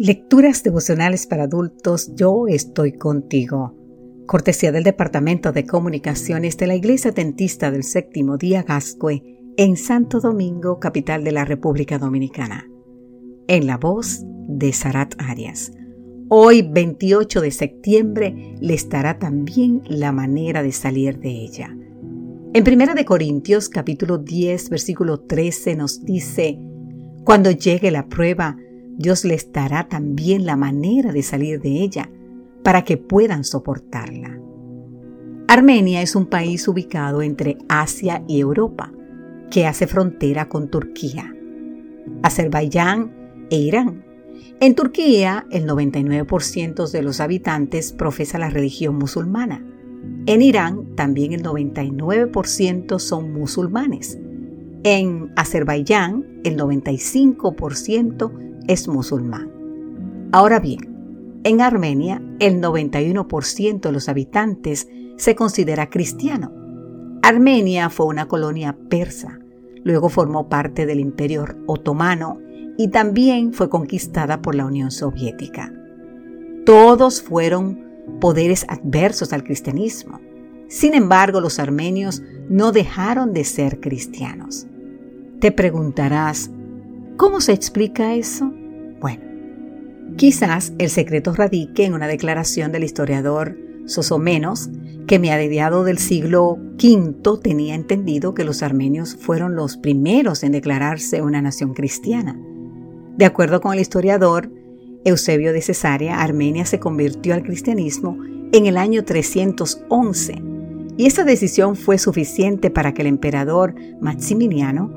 Lecturas devocionales para adultos, yo estoy contigo. Cortesía del Departamento de Comunicaciones de la Iglesia Dentista del Séptimo Día Gascue en Santo Domingo, capital de la República Dominicana. En la voz de Sarat Arias. Hoy, 28 de septiembre, le estará también la manera de salir de ella. En 1 de Corintios capítulo 10, versículo 13 nos dice, Cuando llegue la prueba, Dios les dará también la manera de salir de ella para que puedan soportarla. Armenia es un país ubicado entre Asia y Europa, que hace frontera con Turquía, Azerbaiyán e Irán. En Turquía, el 99% de los habitantes profesa la religión musulmana. En Irán, también el 99% son musulmanes. En Azerbaiyán, el 95% es musulmán. Ahora bien, en Armenia el 91% de los habitantes se considera cristiano. Armenia fue una colonia persa, luego formó parte del Imperio Otomano y también fue conquistada por la Unión Soviética. Todos fueron poderes adversos al cristianismo. Sin embargo, los armenios no dejaron de ser cristianos. Te preguntarás, ¿cómo se explica eso? Quizás el secreto radique en una declaración del historiador Sosomenos, que mediado del siglo V tenía entendido que los armenios fueron los primeros en declararse una nación cristiana. De acuerdo con el historiador Eusebio de Cesarea, Armenia se convirtió al cristianismo en el año 311 y esa decisión fue suficiente para que el emperador Maximiliano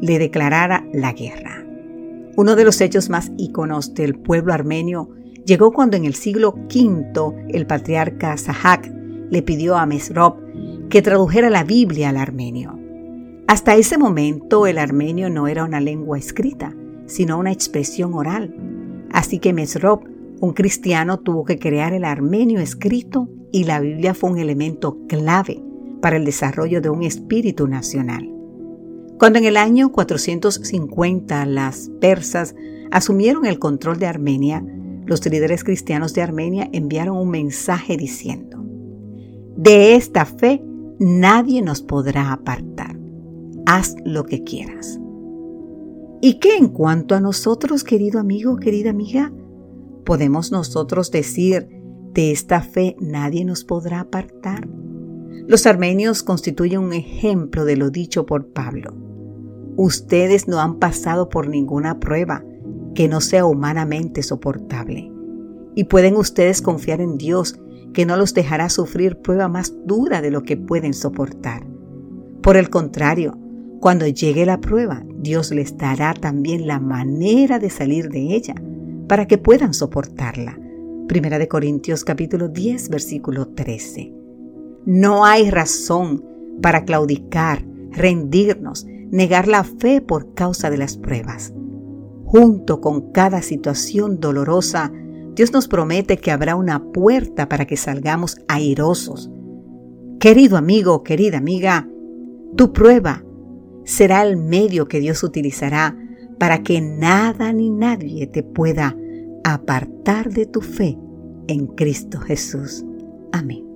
le declarara la guerra. Uno de los hechos más íconos del pueblo armenio llegó cuando en el siglo V el patriarca Sahak le pidió a Mesrop que tradujera la Biblia al armenio. Hasta ese momento el armenio no era una lengua escrita, sino una expresión oral. Así que Mesrop, un cristiano, tuvo que crear el armenio escrito y la Biblia fue un elemento clave para el desarrollo de un espíritu nacional. Cuando en el año 450 las persas asumieron el control de Armenia, los líderes cristianos de Armenia enviaron un mensaje diciendo, de esta fe nadie nos podrá apartar. Haz lo que quieras. ¿Y qué en cuanto a nosotros, querido amigo, querida amiga? ¿Podemos nosotros decir, de esta fe nadie nos podrá apartar? Los armenios constituyen un ejemplo de lo dicho por Pablo. Ustedes no han pasado por ninguna prueba que no sea humanamente soportable. Y pueden ustedes confiar en Dios que no los dejará sufrir prueba más dura de lo que pueden soportar. Por el contrario, cuando llegue la prueba, Dios les dará también la manera de salir de ella para que puedan soportarla. Primera de Corintios capítulo 10 versículo 13. No hay razón para claudicar, rendirnos, negar la fe por causa de las pruebas. Junto con cada situación dolorosa, Dios nos promete que habrá una puerta para que salgamos airosos. Querido amigo, querida amiga, tu prueba será el medio que Dios utilizará para que nada ni nadie te pueda apartar de tu fe en Cristo Jesús. Amén.